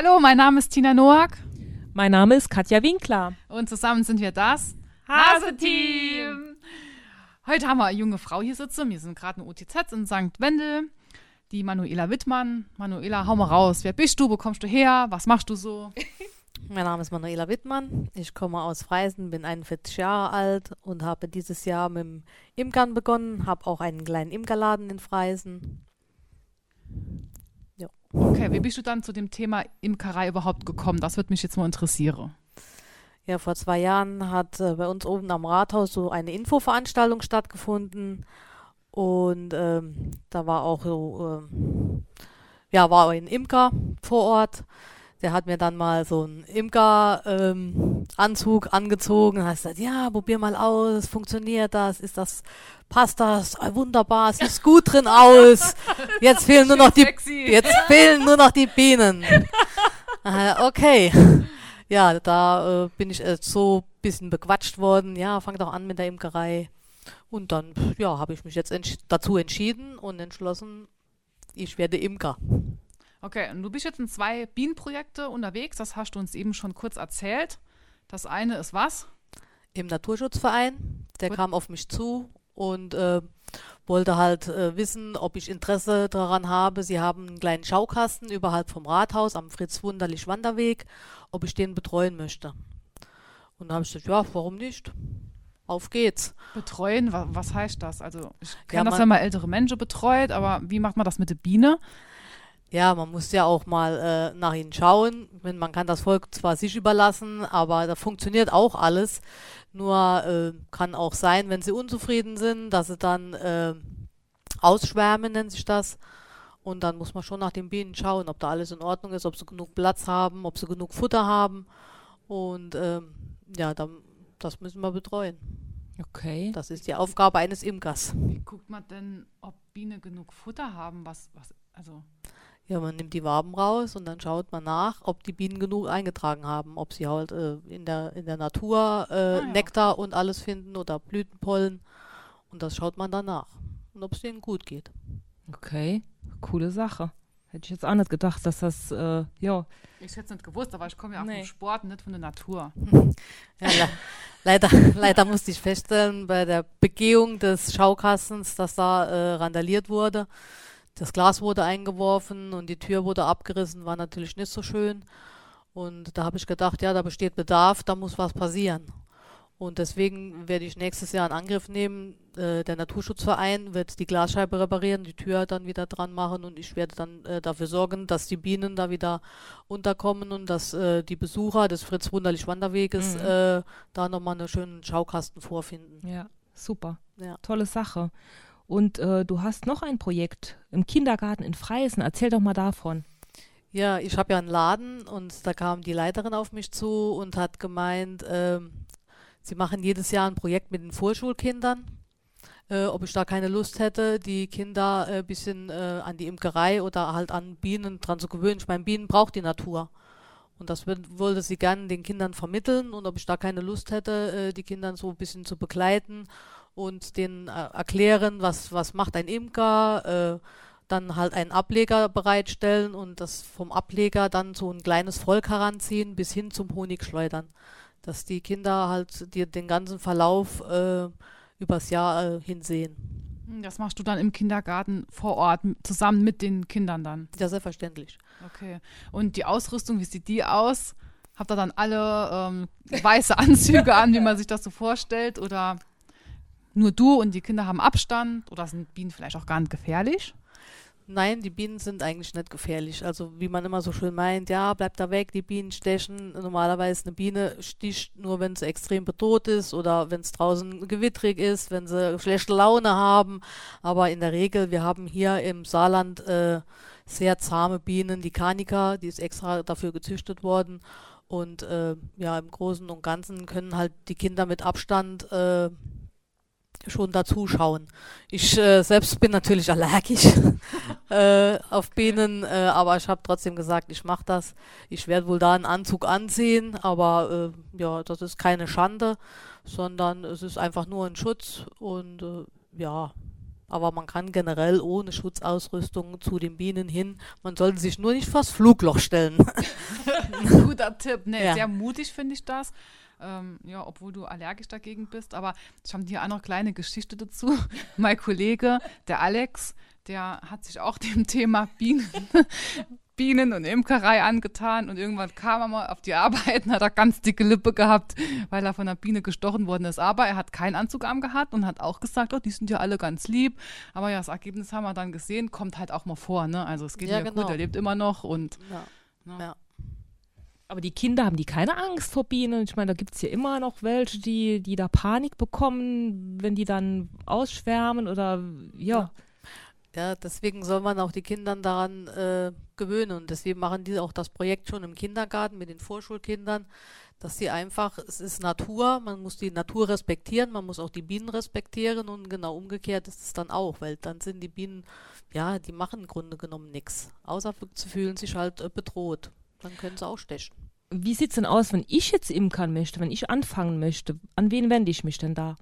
Hallo, mein Name ist Tina Noack. Mein Name ist Katja Winkler. Und zusammen sind wir das Hase-Team. Heute haben wir eine junge Frau hier sitzen. Wir sind gerade in OTZ in St. Wendel. Die Manuela Wittmann. Manuela, hau mal raus. Wer bist du? Wo kommst du her? Was machst du so? Mein Name ist Manuela Wittmann. Ich komme aus Freisen, bin 41 Jahre alt und habe dieses Jahr mit dem Imkern begonnen. Habe auch einen kleinen Imkerladen in Freisen. Okay, wie bist du dann zu dem Thema Imkerei überhaupt gekommen? Das würde mich jetzt mal interessieren. Ja, vor zwei Jahren hat äh, bei uns oben am Rathaus so eine Infoveranstaltung stattgefunden und ähm, da war auch so, ähm, ja, war ein Imker vor Ort. Der hat mir dann mal so einen Imker-Anzug ähm, angezogen hat gesagt, ja, probier mal aus, funktioniert das, ist das, passt das, ah, wunderbar, es sieht gut drin aus. Jetzt fehlen nur noch die, jetzt fehlen nur noch die Bienen. äh, okay. Ja, da äh, bin ich äh, so ein bisschen bequatscht worden. Ja, fang doch an mit der Imkerei. Und dann, ja, habe ich mich jetzt entsch dazu entschieden und entschlossen, ich werde Imker. Okay, und du bist jetzt in zwei Bienenprojekte unterwegs, das hast du uns eben schon kurz erzählt. Das eine ist was? Im Naturschutzverein. Der Gut. kam auf mich zu und äh, wollte halt äh, wissen, ob ich Interesse daran habe. Sie haben einen kleinen Schaukasten überhalb vom Rathaus am Fritz Wunderlich Wanderweg, ob ich den betreuen möchte. Und da habe ich gesagt, ja, warum nicht? Auf geht's. Betreuen, was, was heißt das? Also ich kenne ja, das, wenn man ältere Menschen betreut, aber wie macht man das mit der Biene? Ja, man muss ja auch mal äh, nach ihnen schauen. Man kann das Volk zwar sich überlassen, aber da funktioniert auch alles. Nur äh, kann auch sein, wenn sie unzufrieden sind, dass sie dann äh, ausschwärmen, nennt sich das. Und dann muss man schon nach den Bienen schauen, ob da alles in Ordnung ist, ob sie genug Platz haben, ob sie genug Futter haben. Und ähm, ja, dann, das müssen wir betreuen. Okay. Das ist die Aufgabe eines Imkers. Wie guckt man denn, ob Bienen genug Futter haben? Was, was, also ja, man nimmt die Waben raus und dann schaut man nach, ob die Bienen genug eingetragen haben, ob sie halt äh, in, der, in der Natur äh, ah, ja. Nektar und alles finden oder Blütenpollen. Und das schaut man dann nach. Und ob es denen gut geht. Okay, coole Sache. Hätte ich jetzt auch nicht gedacht, dass das, äh, ja. Ich hätte es nicht gewusst, aber ich komme ja auch nee. vom Sport, nicht von der Natur. ja, le leider, leider musste ich feststellen, bei der Begehung des Schaukastens, dass da äh, randaliert wurde. Das Glas wurde eingeworfen und die Tür wurde abgerissen, war natürlich nicht so schön. Und da habe ich gedacht, ja, da besteht Bedarf, da muss was passieren. Und deswegen werde ich nächstes Jahr in Angriff nehmen. Äh, der Naturschutzverein wird die Glasscheibe reparieren, die Tür dann wieder dran machen und ich werde dann äh, dafür sorgen, dass die Bienen da wieder unterkommen und dass äh, die Besucher des Fritz Wunderlich Wanderweges mhm. Äh, da nochmal einen schönen Schaukasten vorfinden. Ja, super. Ja. Tolle Sache. Und äh, du hast noch ein Projekt im Kindergarten in Freisen. Erzähl doch mal davon. Ja, ich habe ja einen Laden und da kam die Leiterin auf mich zu und hat gemeint, äh, sie machen jedes Jahr ein Projekt mit den Vorschulkindern. Äh, ob ich da keine Lust hätte, die Kinder ein äh, bisschen äh, an die Imkerei oder halt an Bienen dran zu gewöhnen. Ich meine, Bienen braucht die Natur. Und das wollte sie gerne den Kindern vermitteln und ob ich da keine Lust hätte, äh, die Kinder so ein bisschen zu begleiten und denen äh, erklären, was, was macht ein Imker, äh, dann halt einen Ableger bereitstellen und das vom Ableger dann so ein kleines Volk heranziehen bis hin zum Honigschleudern. Dass die Kinder halt die, den ganzen Verlauf äh, übers Jahr äh, hinsehen. Hm, das machst du dann im Kindergarten vor Ort zusammen mit den Kindern dann? Ja, selbstverständlich. Okay. Und die Ausrüstung, wie sieht die aus? Habt ihr dann alle ähm, weiße Anzüge an, wie man sich das so vorstellt? Oder nur du und die Kinder haben Abstand oder sind Bienen vielleicht auch gar nicht gefährlich? Nein, die Bienen sind eigentlich nicht gefährlich. Also wie man immer so schön meint, ja, bleibt da weg, die Bienen stechen. Normalerweise eine Biene sticht nur, wenn sie extrem bedroht ist oder wenn es draußen gewittrig ist, wenn sie schlechte Laune haben. Aber in der Regel, wir haben hier im Saarland äh, sehr zahme Bienen, die Kanika, die ist extra dafür gezüchtet worden. Und äh, ja, im Großen und Ganzen können halt die Kinder mit Abstand äh, schon dazuschauen. Ich äh, selbst bin natürlich allergisch äh, auf Bienen, äh, aber ich habe trotzdem gesagt, ich mache das. Ich werde wohl da einen Anzug anziehen, aber äh, ja, das ist keine Schande, sondern es ist einfach nur ein Schutz und äh, ja, Aber man kann generell ohne Schutzausrüstung zu den Bienen hin. Man sollte sich nur nicht vors Flugloch stellen. Guter Tipp. Nee, Ja. sehr mutig finde ich das. Ähm, ja, obwohl du allergisch dagegen bist. Aber ich habe hier auch noch kleine Geschichte dazu. mein Kollege, der Alex, der hat sich auch dem Thema Bienen, Bienen und Imkerei angetan und irgendwann kam er mal auf die Arbeit und hat er ganz dicke Lippe gehabt, weil er von einer Biene gestochen worden ist. Aber er hat keinen Anzug angehabt und hat auch gesagt, oh, die sind ja alle ganz lieb. Aber ja, das Ergebnis haben wir dann gesehen, kommt halt auch mal vor, ne? Also es geht Ja, ja, genau. gut, er lebt immer noch und Ja. ne? Ja. Aber die Kinder haben die keine Angst vor Bienen. Ich meine, da gibt es ja immer noch welche, die, die da Panik bekommen, wenn die dann ausschwärmen oder ja. Ja, deswegen soll man auch die Kinder daran äh, gewöhnen. Und deswegen machen die auch das Projekt schon im Kindergarten mit den Vorschulkindern, dass sie einfach, es ist Natur, man muss die Natur respektieren, man muss auch die Bienen respektieren und genau umgekehrt ist es dann auch, weil dann sind die Bienen, ja, die machen im Grunde genommen nichts, außer sie fühlen sich halt äh, bedroht. Dann können sie auch stechen. Wie sieht es denn aus, wenn ich jetzt imkern möchte, wenn ich anfangen möchte? An wen wende ich mich denn da?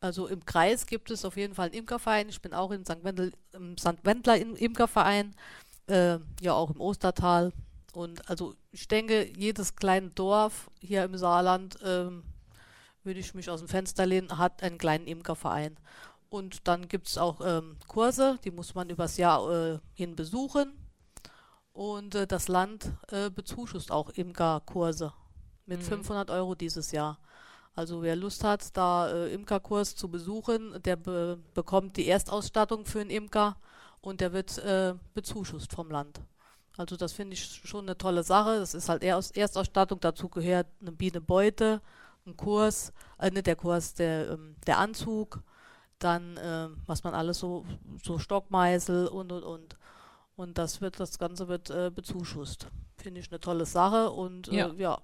Also im Kreis gibt es auf jeden Fall einen Imkerverein. Ich bin auch in St. Wendel, im St. Wendler Im- Imkerverein, äh, ja auch im Ostertal. Und also ich denke, jedes kleine Dorf hier im Saarland, ähm, würde ich mich aus dem Fenster lehnen, hat einen kleinen Imkerverein. Und dann gibt es auch ähm, Kurse, die muss man übers Jahr äh, hin besuchen. Und äh, das Land äh, bezuschusst auch Imkerkurse mit Mhm. 500 Euro dieses Jahr. Also wer Lust hat, da äh, Imkerkurs zu besuchen, der be bekommt die Erstausstattung für einen Imker und der wird äh, bezuschusst vom Land. Also das finde ich schon eine tolle Sache. Das ist halt Erst Erstausstattung. Dazu gehört eine Bienenbeute, ein Kurs, äh, nicht der Kurs, der, ähm, der Anzug, dann äh, was man alles so, so Stockmeißel und und und. Und das wird, das Ganze wird äh, bezuschusst. Finde ich eine tolle Sache und äh, Ja. ja,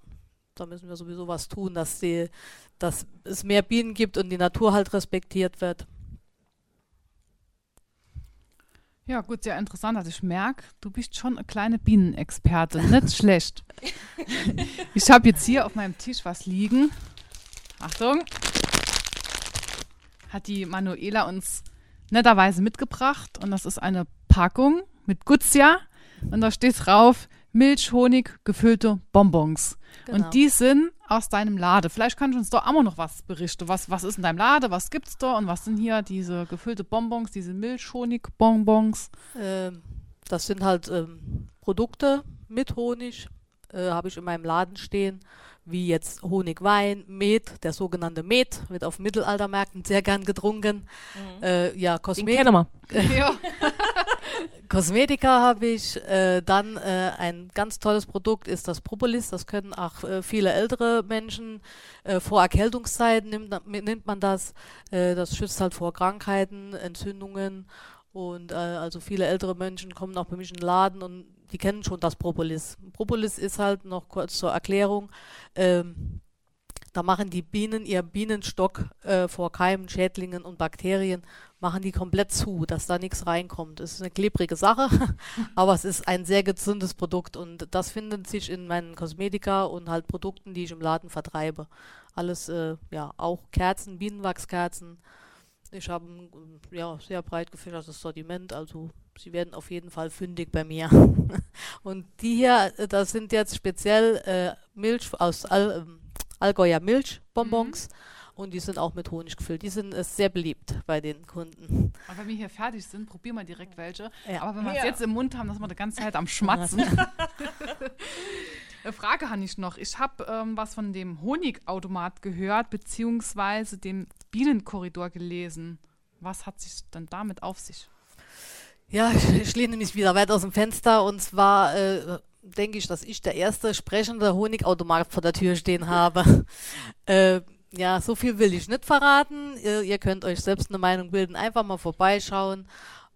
da müssen wir sowieso was tun, dass die, dass es mehr Bienen gibt und die Natur halt respektiert wird. Ja, gut, sehr interessant. Also ich merke, du bist schon eine kleine Bienenexpertin. Nicht schlecht. Ich habe jetzt hier auf meinem Tisch was liegen. Achtung. Hat die Manuela uns netterweise mitgebracht. Und das ist eine Packung mit Guzia. Und da steht drauf, Milch, Honig, gefüllte Bonbons. Genau. Und die sind aus deinem Lade. Vielleicht kannst du uns da auch noch was berichten. Was, was ist in deinem Lade? Was gibt's da? Und was sind hier diese gefüllte Bonbons, diese Milch-Honig-Bonbons? Ähm, das sind halt ähm, Produkte mit Honig, äh, habe ich in meinem Laden stehen, wie jetzt Honigwein, Met, der sogenannte Met, wird auf Mittelaltermärkten sehr gern getrunken. Äh, ja, Den Kosmetik. kennen wir. ja. Kosmetika habe ich. Äh, dann äh, ein ganz tolles Produkt ist das Propolis. Das können auch äh, viele ältere Menschen. Äh, vor Erkältungszeiten nimmt, nimmt man das. Äh, das schützt halt vor Krankheiten, Entzündungen. Und äh, also viele ältere Menschen kommen auch bei mich in den Laden und die kennen schon das Propolis. Propolis ist halt noch kurz zur Erklärung. Ähm, da machen die Bienen ihr Bienenstock äh, vor Keimen, Schädlingen und Bakterien, machen die komplett zu, dass da nichts reinkommt. Es ist eine klebrige Sache, aber es ist ein sehr gesundes Produkt und das findet sich in meinen Kosmetika und halt Produkten, die ich im Laden vertreibe. Alles, äh, ja, auch Kerzen, Bienenwachskerzen. Ich habe ein ja, sehr breit gefächertes Sortiment, also sie werden auf jeden Fall fündig bei mir. und die hier, äh, das sind jetzt speziell äh, Milch aus Al ähm, Allgäuer Milchbonbons und die sind auch mit Honig gefüllt. Die sind äh, sehr beliebt bei den Kunden. Aber wenn wir hier fertig sind, probieren wir direkt welche. Ja. Aber wenn wir es Ja. jetzt im Mund haben, dass wir die ganze Zeit am Schmatzen. Eine Frage habe ich noch. Ich habe ähm, was von dem Honigautomat gehört, beziehungsweise dem Bienenkorridor gelesen. Was hat sich denn damit auf sich? Ja, ich, ich lehne mich wieder weit aus dem Fenster und zwar äh, denke ich, dass ich der erste sprechende Honigautomat vor der Tür stehen habe. äh, ja, so viel will ich nicht verraten. Ihr, ihr könnt euch selbst eine Meinung bilden, einfach mal vorbeischauen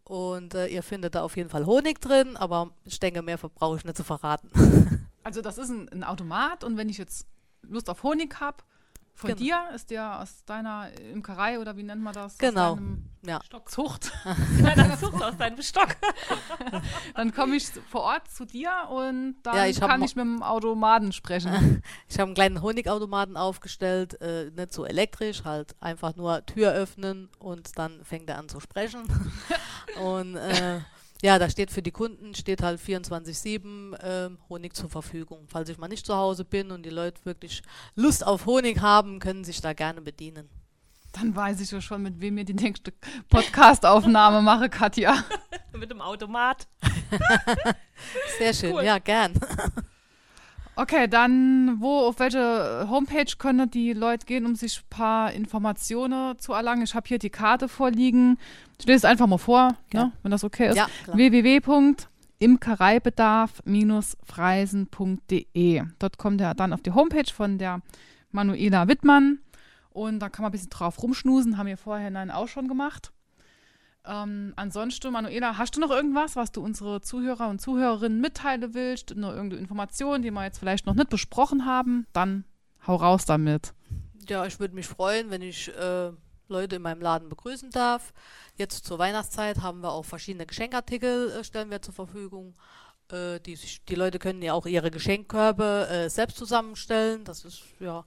und äh, ihr findet da auf jeden Fall Honig drin, aber ich denke, mehr brauche ich nicht zu verraten. Also das ist ein, ein Automat und wenn ich jetzt Lust auf Honig habe, Von Genau. dir ist der aus deiner Imkerei oder wie nennt man das? Genau. Aus deinem Ja. Zucht. Ja, dann suchst du aus deinem Stock. Dann komme ich vor Ort zu dir und dann Ja, ich kann ich mit dem Automaten sprechen. Ich habe einen kleinen Honigautomaten aufgestellt, äh, nicht so elektrisch, halt einfach nur Tür öffnen und dann fängt er an zu sprechen. und äh, ja, da steht für die Kunden, steht halt 24-7 ähm, Honig zur Verfügung. Falls ich mal nicht zu Hause bin und die Leute wirklich Lust auf Honig haben, können sich da gerne bedienen. Dann weiß ich ja schon, mit wem mir die nächste Podcast-Aufnahme mache, Katja. Mit dem Automat. Sehr schön, Cool. ja, gern. Okay, dann wo, auf welche Homepage können die Leute gehen, um sich ein paar Informationen zu erlangen? Ich habe hier die Karte vorliegen. Ich lese es einfach mal vor, Ja. ne, wenn das okay ist. Ja, www.imkereibedarf-freisen.de. Dort kommt er dann auf die Homepage von der Manuela Wittmann und da kann man ein bisschen drauf rumschnusen, haben wir vorher nein auch schon gemacht. Ähm, ansonsten, Manuela, hast du noch irgendwas, was du unsere Zuhörer und Zuhörerinnen mitteilen willst? Noch irgendeine Information, die wir jetzt vielleicht noch nicht besprochen haben? Dann hau raus damit. Ja, ich würde mich freuen, wenn ich äh, Leute in meinem Laden begrüßen darf. Jetzt zur Weihnachtszeit haben wir auch verschiedene Geschenkartikel, äh, stellen wir zur Verfügung. Äh, die, die Leute können ja auch ihre Geschenkkörbe äh, selbst zusammenstellen. Das ist ja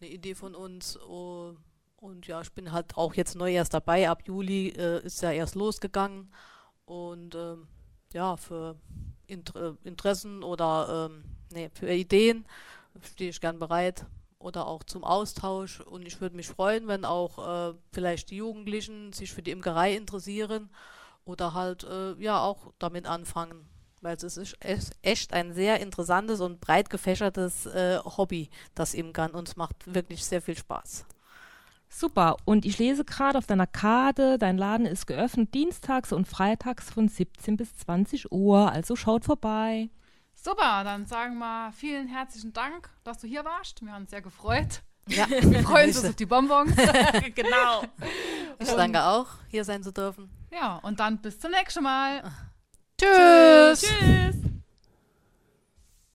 eine Idee von uns. Oh, und ja, ich bin halt auch jetzt neu erst dabei. Ab Juli äh, ist ja erst losgegangen. Und ähm, ja, für Inter Interessen oder ähm, nee, für Ideen stehe ich gern bereit oder auch zum Austausch. Und ich würde mich freuen, wenn auch äh, vielleicht die Jugendlichen sich für die Imkerei interessieren oder halt äh, ja auch damit anfangen. Weil es ist echt- ein sehr interessantes und breit gefächertes äh, Hobby, das Imkern. Und es macht wirklich sehr viel Spaß. Super. Und ich lese gerade auf deiner Karte, dein Laden ist geöffnet dienstags und freitags von 17 bis 20 Uhr. Also schaut vorbei. Super, dann sagen wir vielen herzlichen Dank, dass du hier warst. Wir haben uns sehr gefreut. Ja, Wir freuen uns auf die Bonbons. genau. ich danke auch, hier sein zu dürfen. Ja, und dann bis zum nächsten Mal. Tschüss. Tschüss.